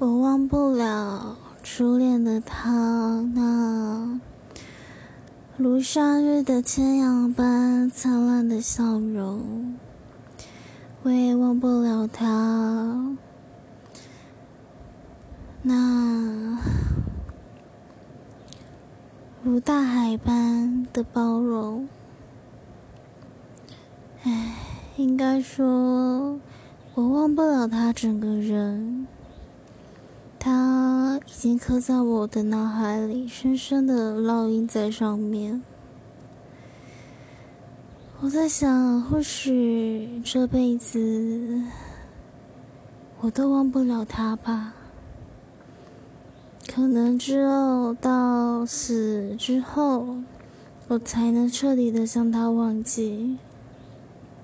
我忘不了初恋的他，那如夏日的千阳般灿烂的笑容。我也忘不了他，那如 大海般的包容。唉，应该说，我忘不了他整个人。已经刻在我的脑海里，深深的烙印在上面。我在想，或许这辈子我都忘不了他吧。可能只有到死之后，我才能彻底的将他忘记。